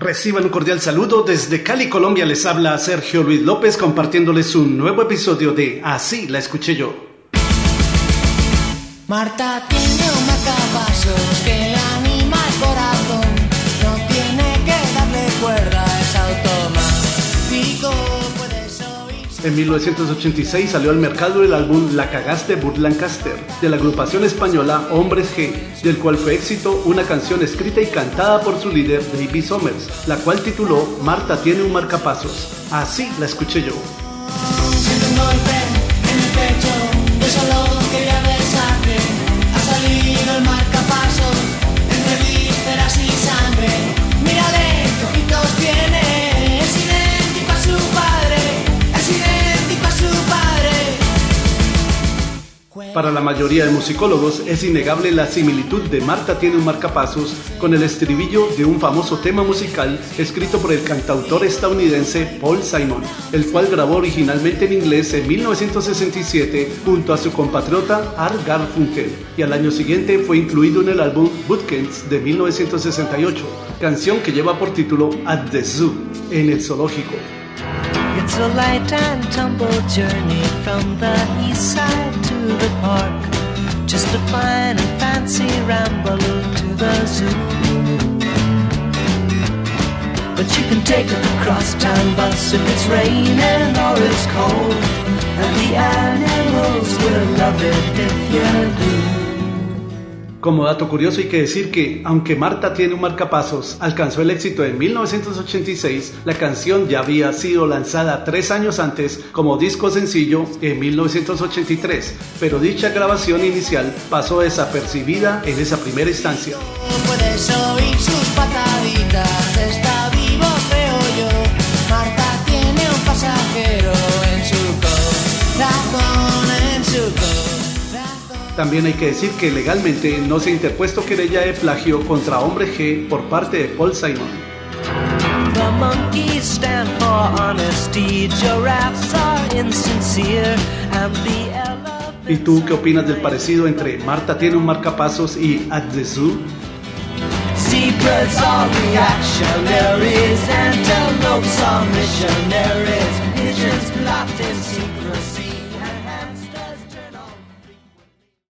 Reciban un cordial saludo desde Cali, Colombia. Les habla Sergio Luis López compartiéndoles un nuevo episodio de Así la escuché yo. Marta tiene un marcapasos que anima el corazón. En 1986 salió al mercado el álbum La cagaste Burt Lancaster de la agrupación española Hombres G, del cual fue éxito una canción escrita y cantada por su líder David Somers, la cual tituló Marta tiene un marcapasos. Así la escuché yo. Para la mayoría de musicólogos es innegable la similitud de Marta tiene un marcapasos con el estribillo de un famoso tema musical escrito por el cantautor estadounidense Paul Simon, el cual grabó originalmente en inglés en 1967 junto a su compatriota Art Garfunkel y al año siguiente fue incluido en el álbum Bootcamps de 1968, canción que lleva por título At the Zoo, en el zoológico. A light and tumble journey from the east side to the park. Just a fine and fancy ramble to the zoo. But you can take the crosstown bus if it's raining or it's Como dato curioso hay que decir que, aunque Marta tiene un marcapasos, alcanzó el éxito en 1986, la canción ya había sido lanzada tres años antes como disco sencillo en 1983, pero dicha grabación inicial pasó desapercibida en esa primera instancia. También hay que decir que legalmente no se ha interpuesto querella de plagio contra Hombre G por parte de Paul Simon. The monkeys stand for honesty, giraffes are insincere, and the elephants. ¿Y tú qué opinas del parecido entre Marta tiene un marcapasos y At the Zoo? Zebras are reactionaries, antelopes are missionaries,